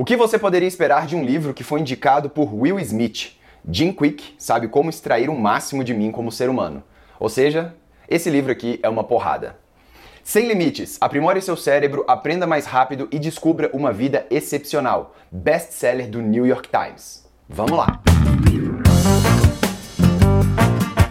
O que você poderia esperar de um livro que foi indicado por Will Smith? Jim Quick sabe como extrair o máximo de mim como ser humano. Ou seja, esse livro aqui é uma porrada. Sem limites, aprimore seu cérebro, aprenda mais rápido e descubra uma vida excepcional. Best-seller do New York Times. Vamos lá!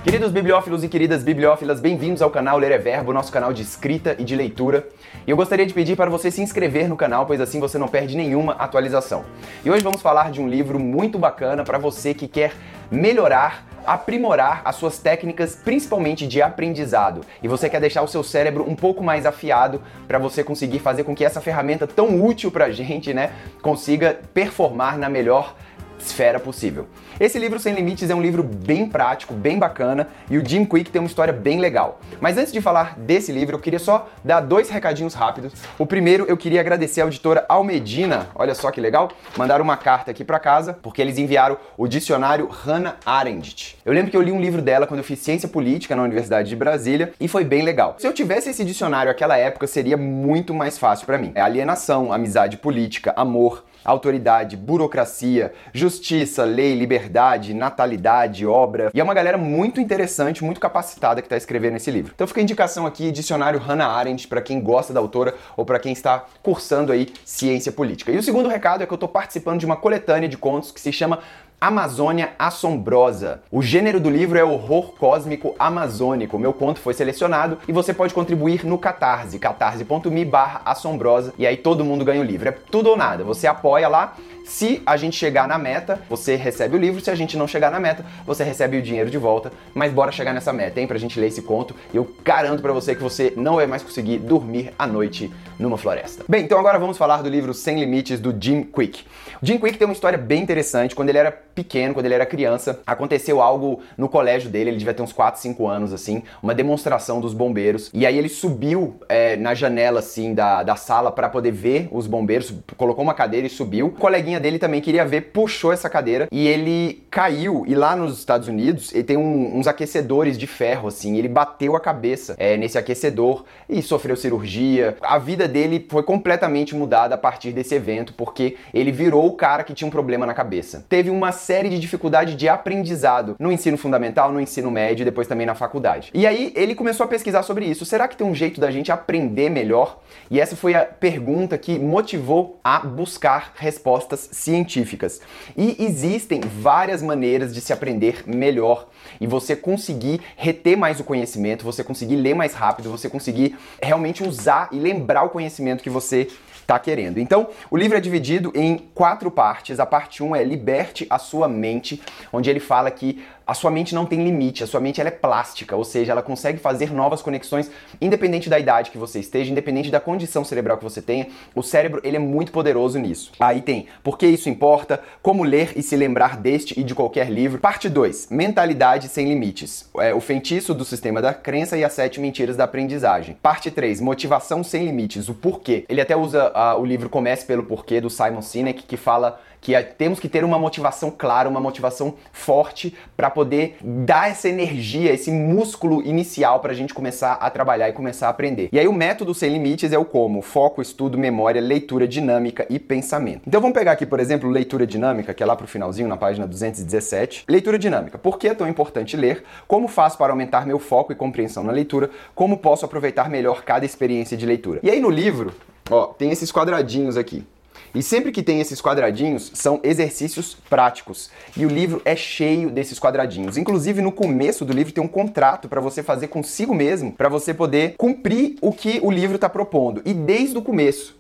Queridos bibliófilos e queridas bibliófilas, bem-vindos ao canal Ler é Verbo, nosso canal de escrita e de leitura. E eu gostaria de pedir para você se inscrever no canal, pois assim você não perde nenhuma atualização. E hoje vamos falar de um livro muito bacana para você que quer melhorar aprimorar as suas técnicas, principalmente de aprendizado. E você quer deixar o seu cérebro um pouco mais afiado para você conseguir fazer com que essa ferramenta tão útil para gente, né, consiga performar na melhor esfera possível. Esse livro Sem Limites é um livro bem prático, bem bacana e o Jim Quick tem uma história bem legal. Mas antes de falar desse livro, eu queria só dar dois recadinhos rápidos. O primeiro, eu queria agradecer a editora Almedina, olha só que legal, mandaram uma carta aqui para casa porque eles enviaram o dicionário Hannah Arendt. Eu lembro que eu li um livro dela quando eu fiz ciência política na Universidade de Brasília e foi bem legal. Se eu tivesse esse dicionário naquela época, seria muito mais fácil para mim. É alienação, amizade política, amor, autoridade, burocracia, justiça, lei, liberdade, natalidade, obra. E é uma galera muito interessante, muito capacitada que está escrevendo esse livro. Então fica a indicação aqui, dicionário Hannah Arendt, para quem gosta da autora ou para quem está cursando aí ciência política. E o segundo recado é que eu estou participando de uma coletânea de contos que se chama Amazônia Assombrosa. O gênero do livro é horror cósmico amazônico. Meu conto foi selecionado e você pode contribuir no Catarse, catarse.me barra assombrosa, e aí todo mundo ganha o livro. É tudo ou nada. Você apoia lá, se a gente chegar na meta, você recebe o livro. Se a gente não chegar na meta, você recebe o dinheiro de volta. Mas bora chegar nessa meta, hein? Pra gente ler esse conto. Eu garanto para você que você não vai mais conseguir dormir à noite numa floresta. Bem, então agora vamos falar do livro Sem Limites do Jim Quick. O Jim Quick tem uma história bem interessante. Quando ele era pequeno, quando ele era criança, aconteceu algo no colégio dele. Ele devia ter uns 4, 5 anos, assim, uma demonstração dos bombeiros. E aí ele subiu é, na janela, assim, da, da sala para poder ver os bombeiros, colocou uma cadeira e subiu. O coleguinha dele também queria ver, puxou essa cadeira e ele caiu. E lá nos Estados Unidos, ele tem um, uns aquecedores de ferro, assim. Ele bateu a cabeça é, nesse aquecedor e sofreu cirurgia. A vida dele foi completamente mudada a partir desse evento, porque ele virou o cara que tinha um problema na cabeça. Teve uma série de dificuldade de aprendizado no ensino fundamental, no ensino médio e depois também na faculdade. E aí ele começou a pesquisar sobre isso. Será que tem um jeito da gente aprender melhor? E essa foi a pergunta que motivou a buscar respostas científicas. E existem várias maneiras de se aprender melhor e você conseguir reter mais o conhecimento, você conseguir ler mais rápido, você conseguir realmente usar e lembrar o conhecimento que você está querendo. Então, o livro é dividido em quatro partes. A parte 1 um é Liberte a sua mente, onde ele fala que a sua mente não tem limite, a sua mente ela é plástica, ou seja, ela consegue fazer novas conexões independente da idade que você esteja, independente da condição cerebral que você tenha. O cérebro ele é muito poderoso nisso. Aí tem por que isso importa, como ler e se lembrar deste e de qualquer livro. Parte 2, mentalidade sem limites. É, o feitiço do sistema da crença e as sete mentiras da aprendizagem. Parte 3, motivação sem limites, o porquê. Ele até usa uh, o livro Comece pelo Porquê do Simon Sinek, que fala que é, temos que ter uma motivação clara, uma motivação forte para poder dar essa energia, esse músculo inicial para a gente começar a trabalhar e começar a aprender. E aí o método sem limites é o como? Foco, estudo, memória, leitura dinâmica e pensamento. Então vamos pegar aqui, por exemplo, leitura dinâmica, que é lá pro finalzinho, na página 217. Leitura dinâmica. Por que é tão importante ler? Como faço para aumentar meu foco e compreensão na leitura? Como posso aproveitar melhor cada experiência de leitura? E aí no livro, ó, tem esses quadradinhos aqui. E sempre que tem esses quadradinhos, são exercícios práticos. E o livro é cheio desses quadradinhos. Inclusive, no começo do livro tem um contrato para você fazer consigo mesmo, para você poder cumprir o que o livro está propondo. E desde o começo,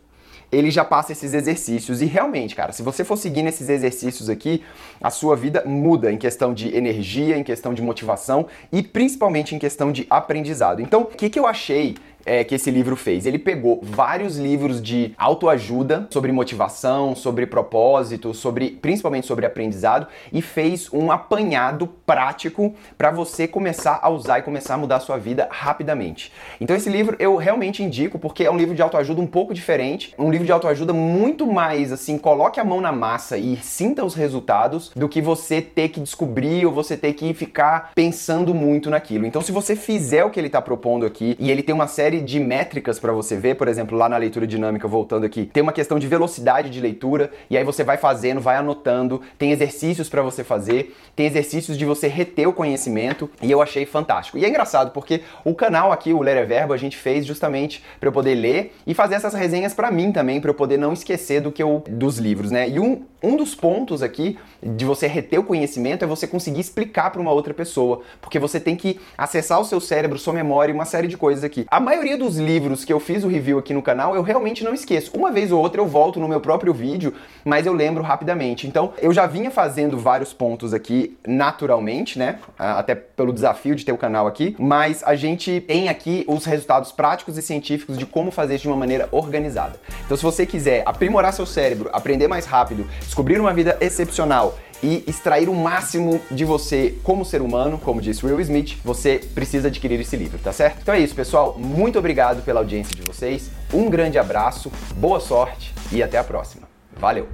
ele já passa esses exercícios. E realmente, cara, se você for seguindo esses exercícios aqui, a sua vida muda em questão de energia, em questão de motivação e principalmente em questão de aprendizado. Então, o que, que eu achei é, que esse livro fez? Ele pegou vários livros de autoajuda sobre motivação, sobre propósito, sobre principalmente sobre aprendizado e fez um apanhado prático para você começar a usar e começar a mudar a sua vida rapidamente. Então esse livro eu realmente indico porque é um livro de autoajuda um pouco diferente, um livro de autoajuda muito mais assim, coloque a mão na massa e sinta os resultados do que você ter que descobrir ou você ter que ficar pensando muito naquilo. Então se você fizer o que ele está propondo aqui e ele tem uma série série de métricas para você ver, por exemplo, lá na leitura dinâmica, voltando aqui, tem uma questão de velocidade de leitura, e aí você vai fazendo, vai anotando, tem exercícios para você fazer, tem exercícios de você reter o conhecimento, e eu achei fantástico. E é engraçado porque o canal aqui, o Ler é Verbo, a gente fez justamente para eu poder ler e fazer essas resenhas para mim também, para eu poder não esquecer do que eu dos livros, né? E um, um dos pontos aqui de você reter o conhecimento é você conseguir explicar para uma outra pessoa, porque você tem que acessar o seu cérebro, sua memória e uma série de coisas aqui. A maioria dos livros que eu fiz o review aqui no canal, eu realmente não esqueço. Uma vez ou outra eu volto no meu próprio vídeo, mas eu lembro rapidamente. Então, eu já vinha fazendo vários pontos aqui naturalmente, né? Até pelo desafio de ter o canal aqui, mas a gente tem aqui os resultados práticos e científicos de como fazer isso de uma maneira organizada. Então, se você quiser aprimorar seu cérebro, aprender mais rápido, descobrir uma vida excepcional e extrair o máximo de você como ser humano, como disse Will Smith, você precisa adquirir esse livro, tá certo? Então é isso, pessoal. Muito obrigado pela audiência de vocês. Um grande abraço, boa sorte e até a próxima. Valeu!